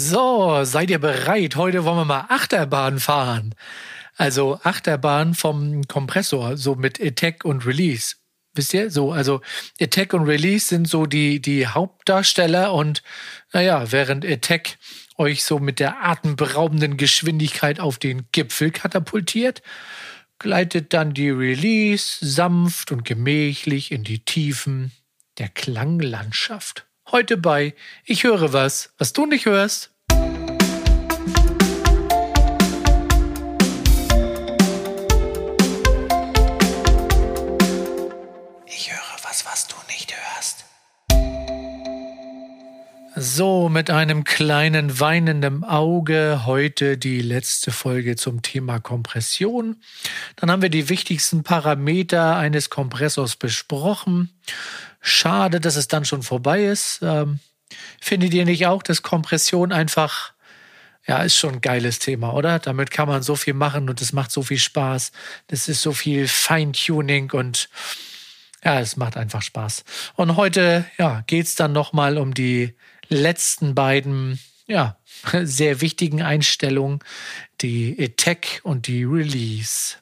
So, seid ihr bereit? Heute wollen wir mal Achterbahn fahren. Also Achterbahn vom Kompressor, so mit Attack und Release. Wisst ihr? So, also Attack und Release sind so die, die Hauptdarsteller und naja, während Attack euch so mit der atemberaubenden Geschwindigkeit auf den Gipfel katapultiert, gleitet dann die Release sanft und gemächlich in die Tiefen der Klanglandschaft. Heute bei Ich höre was, was du nicht hörst. So, mit einem kleinen weinenden Auge heute die letzte Folge zum Thema Kompression. Dann haben wir die wichtigsten Parameter eines Kompressors besprochen. Schade, dass es dann schon vorbei ist. Ähm, findet ihr nicht auch, dass Kompression einfach, ja, ist schon ein geiles Thema, oder? Damit kann man so viel machen und es macht so viel Spaß. Das ist so viel Feintuning und ja, es macht einfach Spaß. Und heute, ja, geht's dann nochmal um die letzten beiden, ja, sehr wichtigen Einstellungen, die Attack und die Release.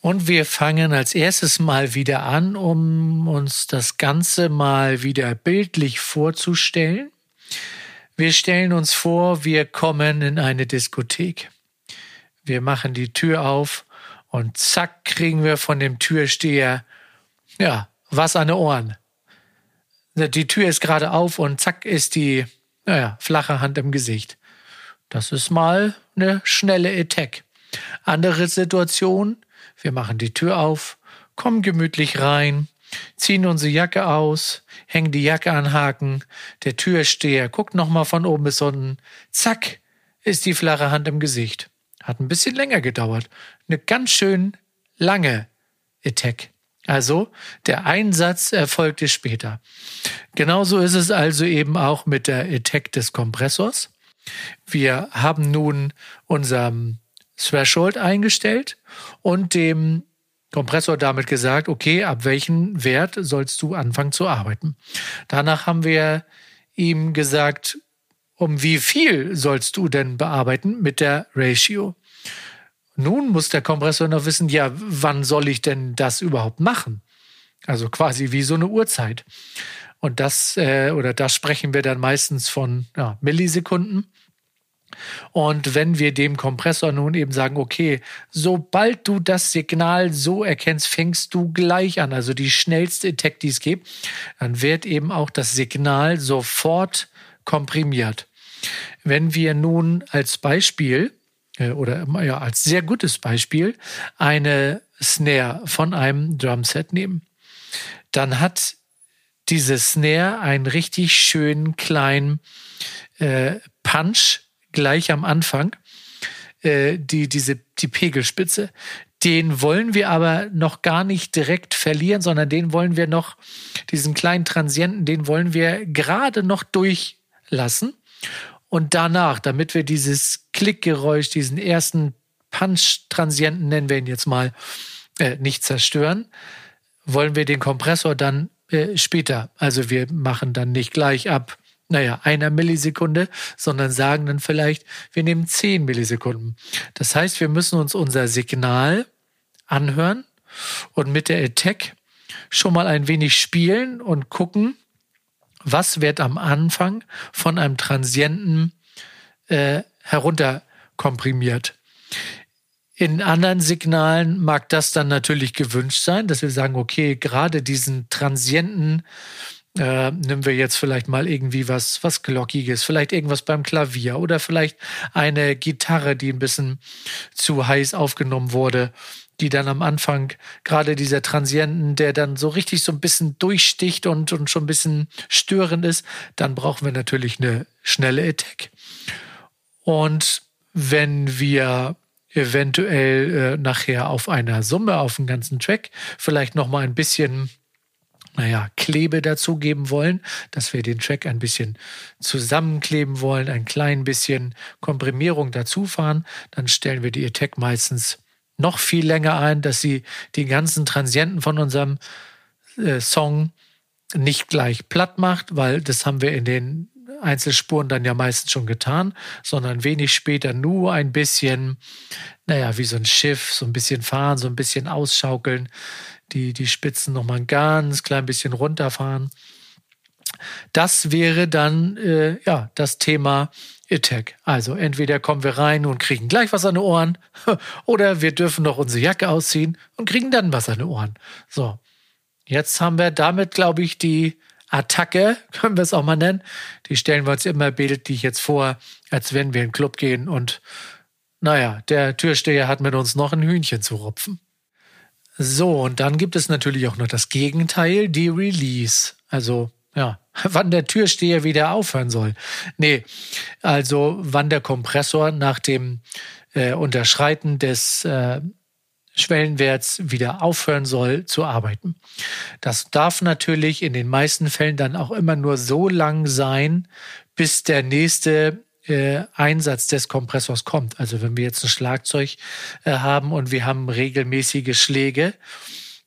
Und wir fangen als erstes mal wieder an, um uns das Ganze mal wieder bildlich vorzustellen. Wir stellen uns vor, wir kommen in eine Diskothek. Wir machen die Tür auf und zack kriegen wir von dem Türsteher, ja, was an den Ohren. Die Tür ist gerade auf und zack ist die, naja, flache Hand im Gesicht. Das ist mal eine schnelle Attack. Andere Situation, wir machen die Tür auf, kommen gemütlich rein, ziehen unsere Jacke aus, hängen die Jacke an Haken, der Türsteher guckt nochmal von oben bis unten, zack, ist die flache Hand im Gesicht. Hat ein bisschen länger gedauert. Eine ganz schön lange Attack. Also der Einsatz erfolgte später. Genauso ist es also eben auch mit der Attack des Kompressors. Wir haben nun unserem Threshold eingestellt und dem Kompressor damit gesagt, okay, ab welchem Wert sollst du anfangen zu arbeiten. Danach haben wir ihm gesagt, um wie viel sollst du denn bearbeiten mit der Ratio. Nun muss der Kompressor noch wissen, ja, wann soll ich denn das überhaupt machen? Also quasi wie so eine Uhrzeit. Und das, äh, oder da sprechen wir dann meistens von ja, Millisekunden. Und wenn wir dem Kompressor nun eben sagen, okay, sobald du das Signal so erkennst, fängst du gleich an, also die schnellste Attack, die es gibt, dann wird eben auch das Signal sofort komprimiert. Wenn wir nun als Beispiel oder ja, als sehr gutes Beispiel eine Snare von einem Drumset nehmen, dann hat diese Snare einen richtig schönen kleinen äh, Punch gleich am Anfang, äh, die, diese, die Pegelspitze. Den wollen wir aber noch gar nicht direkt verlieren, sondern den wollen wir noch, diesen kleinen Transienten, den wollen wir gerade noch durchlassen. Und danach, damit wir dieses Klickgeräusch, diesen ersten Punch-Transienten, nennen wir ihn jetzt mal, äh, nicht zerstören, wollen wir den Kompressor dann äh, später. Also wir machen dann nicht gleich ab naja, einer Millisekunde, sondern sagen dann vielleicht, wir nehmen zehn Millisekunden. Das heißt, wir müssen uns unser Signal anhören und mit der Attack schon mal ein wenig spielen und gucken, was wird am Anfang von einem Transienten äh, herunterkomprimiert. In anderen Signalen mag das dann natürlich gewünscht sein, dass wir sagen, okay, gerade diesen Transienten äh, nehmen wir jetzt vielleicht mal irgendwie was, was Glockiges, vielleicht irgendwas beim Klavier oder vielleicht eine Gitarre, die ein bisschen zu heiß aufgenommen wurde, die dann am Anfang gerade dieser Transienten, der dann so richtig so ein bisschen durchsticht und, und schon ein bisschen störend ist, dann brauchen wir natürlich eine schnelle Attack. Und wenn wir eventuell äh, nachher auf einer Summe, auf dem ganzen Track vielleicht noch mal ein bisschen naja, Klebe dazugeben wollen, dass wir den Track ein bisschen zusammenkleben wollen, ein klein bisschen Komprimierung dazu fahren, dann stellen wir die Attack meistens noch viel länger ein, dass sie die ganzen Transienten von unserem äh, Song nicht gleich platt macht, weil das haben wir in den Einzelspuren dann ja meistens schon getan, sondern wenig später nur ein bisschen, naja, wie so ein Schiff, so ein bisschen fahren, so ein bisschen ausschaukeln, die, die Spitzen nochmal ein ganz klein bisschen runterfahren. Das wäre dann äh, ja das Thema Attack. Also entweder kommen wir rein und kriegen gleich was an den Ohren, oder wir dürfen noch unsere Jacke ausziehen und kriegen dann was an den Ohren. So, jetzt haben wir damit, glaube ich, die Attacke, können wir es auch mal nennen. Die stellen wir uns immer bildlich jetzt vor, als wenn wir in den Club gehen und naja, der Türsteher hat mit uns noch ein Hühnchen zu rupfen. So, und dann gibt es natürlich auch noch das Gegenteil, die Release. Also, ja, wann der Türsteher wieder aufhören soll. Nee, also wann der Kompressor nach dem äh, Unterschreiten des äh, Schwellenwerts wieder aufhören soll zu arbeiten. Das darf natürlich in den meisten Fällen dann auch immer nur so lang sein, bis der nächste äh, Einsatz des Kompressors kommt. Also wenn wir jetzt ein Schlagzeug äh, haben und wir haben regelmäßige Schläge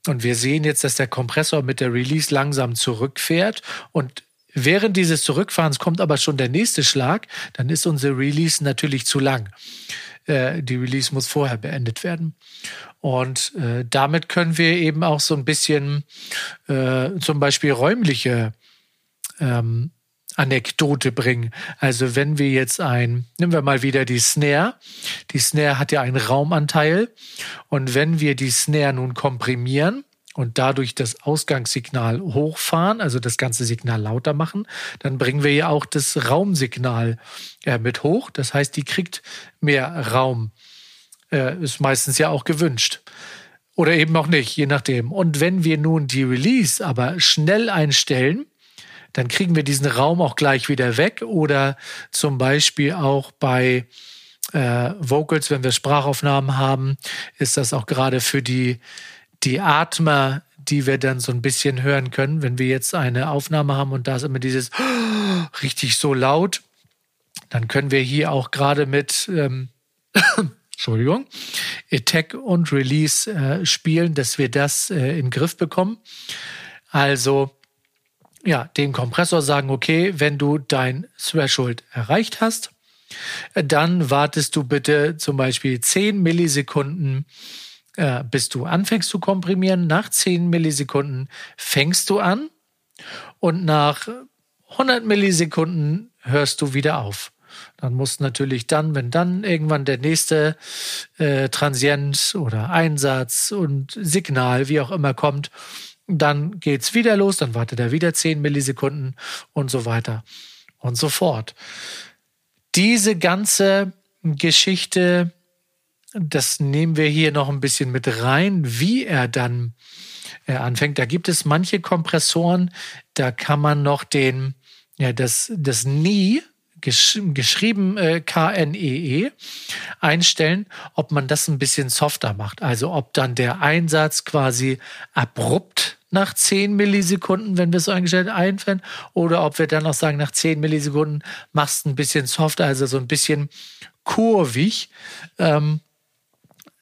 und wir sehen jetzt, dass der Kompressor mit der Release langsam zurückfährt und Während dieses Zurückfahrens kommt aber schon der nächste Schlag, dann ist unsere Release natürlich zu lang. Äh, die Release muss vorher beendet werden. Und äh, damit können wir eben auch so ein bisschen äh, zum Beispiel räumliche ähm, Anekdote bringen. Also wenn wir jetzt ein, nehmen wir mal wieder die Snare. Die Snare hat ja einen Raumanteil. Und wenn wir die Snare nun komprimieren, und dadurch das Ausgangssignal hochfahren, also das ganze Signal lauter machen, dann bringen wir ja auch das Raumsignal äh, mit hoch. Das heißt, die kriegt mehr Raum. Äh, ist meistens ja auch gewünscht. Oder eben auch nicht, je nachdem. Und wenn wir nun die Release aber schnell einstellen, dann kriegen wir diesen Raum auch gleich wieder weg. Oder zum Beispiel auch bei äh, Vocals, wenn wir Sprachaufnahmen haben, ist das auch gerade für die die Atmer, die wir dann so ein bisschen hören können, wenn wir jetzt eine Aufnahme haben und da ist immer dieses richtig so laut, dann können wir hier auch gerade mit ähm, Entschuldigung, Attack und Release äh, spielen, dass wir das äh, in den Griff bekommen. Also ja, dem Kompressor sagen, okay, wenn du dein Threshold erreicht hast, dann wartest du bitte zum Beispiel 10 Millisekunden äh, bis du anfängst zu komprimieren. Nach 10 Millisekunden fängst du an und nach 100 Millisekunden hörst du wieder auf. Dann muss natürlich dann, wenn dann irgendwann der nächste äh, Transient oder Einsatz und Signal, wie auch immer kommt, dann geht's wieder los, dann wartet er wieder 10 Millisekunden und so weiter und so fort. Diese ganze Geschichte das nehmen wir hier noch ein bisschen mit rein, wie er dann äh, anfängt. Da gibt es manche Kompressoren, da kann man noch den, ja, das, das Nie, gesch geschrieben äh, K-N-E-E, -E, einstellen, ob man das ein bisschen softer macht. Also ob dann der Einsatz quasi abrupt nach 10 Millisekunden, wenn wir es so eingestellt einfällen, oder ob wir dann auch sagen, nach 10 Millisekunden machst du ein bisschen softer, also so ein bisschen kurvig. Ähm,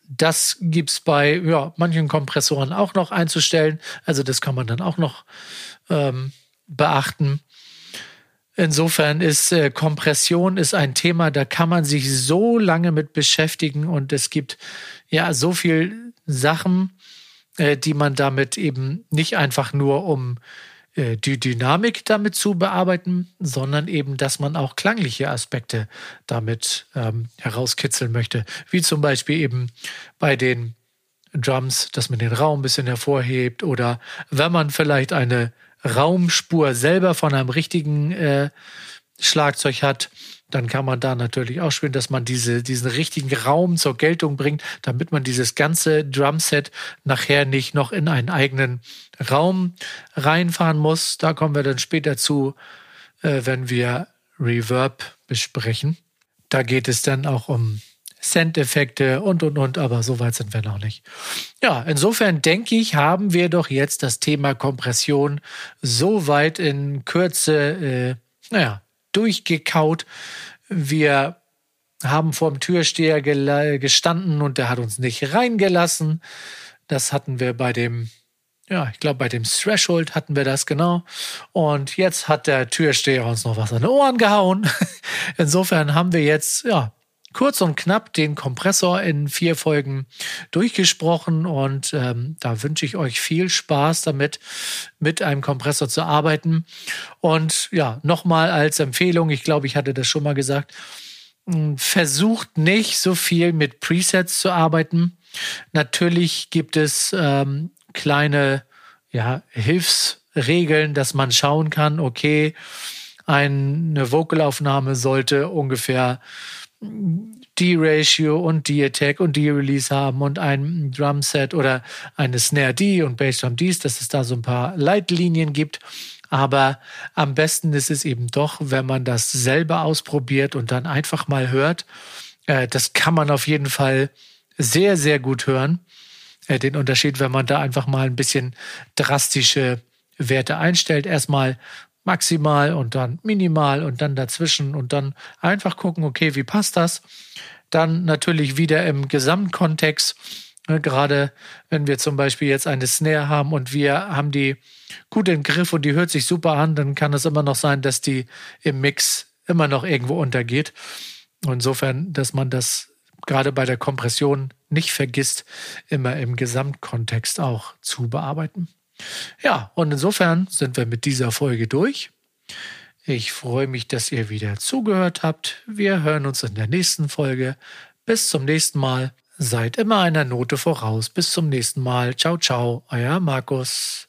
das gibt's bei ja, manchen Kompressoren auch noch einzustellen. Also das kann man dann auch noch ähm, beachten. Insofern ist äh, Kompression ist ein Thema, da kann man sich so lange mit beschäftigen und es gibt ja so viel Sachen, äh, die man damit eben nicht einfach nur um äh, die Dynamik damit zu bearbeiten, sondern eben, dass man auch klangliche Aspekte damit ähm, herauskitzeln möchte. Wie zum Beispiel eben bei den Drums, dass man den Raum ein bisschen hervorhebt oder wenn man vielleicht eine Raumspur selber von einem richtigen äh, Schlagzeug hat, dann kann man da natürlich auch spielen, dass man diese, diesen richtigen Raum zur Geltung bringt, damit man dieses ganze Drumset nachher nicht noch in einen eigenen Raum reinfahren muss. Da kommen wir dann später zu, äh, wenn wir Reverb besprechen. Da geht es dann auch um Send-Effekte und, und, und, aber so weit sind wir noch nicht. Ja, insofern denke ich, haben wir doch jetzt das Thema Kompression so weit in Kürze, äh, naja, durchgekaut. Wir haben vor dem Türsteher gestanden und der hat uns nicht reingelassen. Das hatten wir bei dem ja, ich glaube, bei dem Threshold hatten wir das genau. Und jetzt hat der Türsteher uns noch was an die Ohren gehauen. Insofern haben wir jetzt, ja, kurz und knapp den Kompressor in vier Folgen durchgesprochen und ähm, da wünsche ich euch viel Spaß damit, mit einem Kompressor zu arbeiten. Und ja, nochmal als Empfehlung, ich glaube, ich hatte das schon mal gesagt, hm, versucht nicht so viel mit Presets zu arbeiten. Natürlich gibt es ähm, kleine ja, Hilfsregeln, dass man schauen kann, okay, eine Vocalaufnahme sollte ungefähr D-Ratio und D-Attack und D-Release haben und ein Drumset oder eine Snare D und Bassdrum Ds, dass es da so ein paar Leitlinien gibt. Aber am besten ist es eben doch, wenn man das selber ausprobiert und dann einfach mal hört. Äh, das kann man auf jeden Fall sehr, sehr gut hören. Äh, den Unterschied, wenn man da einfach mal ein bisschen drastische Werte einstellt. Erstmal maximal und dann minimal und dann dazwischen und dann einfach gucken, okay, wie passt das? Dann natürlich wieder im Gesamtkontext, ne, gerade wenn wir zum Beispiel jetzt eine Snare haben und wir haben die gut im Griff und die hört sich super an, dann kann es immer noch sein, dass die im Mix immer noch irgendwo untergeht. Insofern, dass man das gerade bei der Kompression nicht vergisst, immer im Gesamtkontext auch zu bearbeiten. Ja, und insofern sind wir mit dieser Folge durch. Ich freue mich, dass ihr wieder zugehört habt. Wir hören uns in der nächsten Folge. Bis zum nächsten Mal. Seid immer einer Note voraus. Bis zum nächsten Mal. Ciao, ciao. Euer Markus.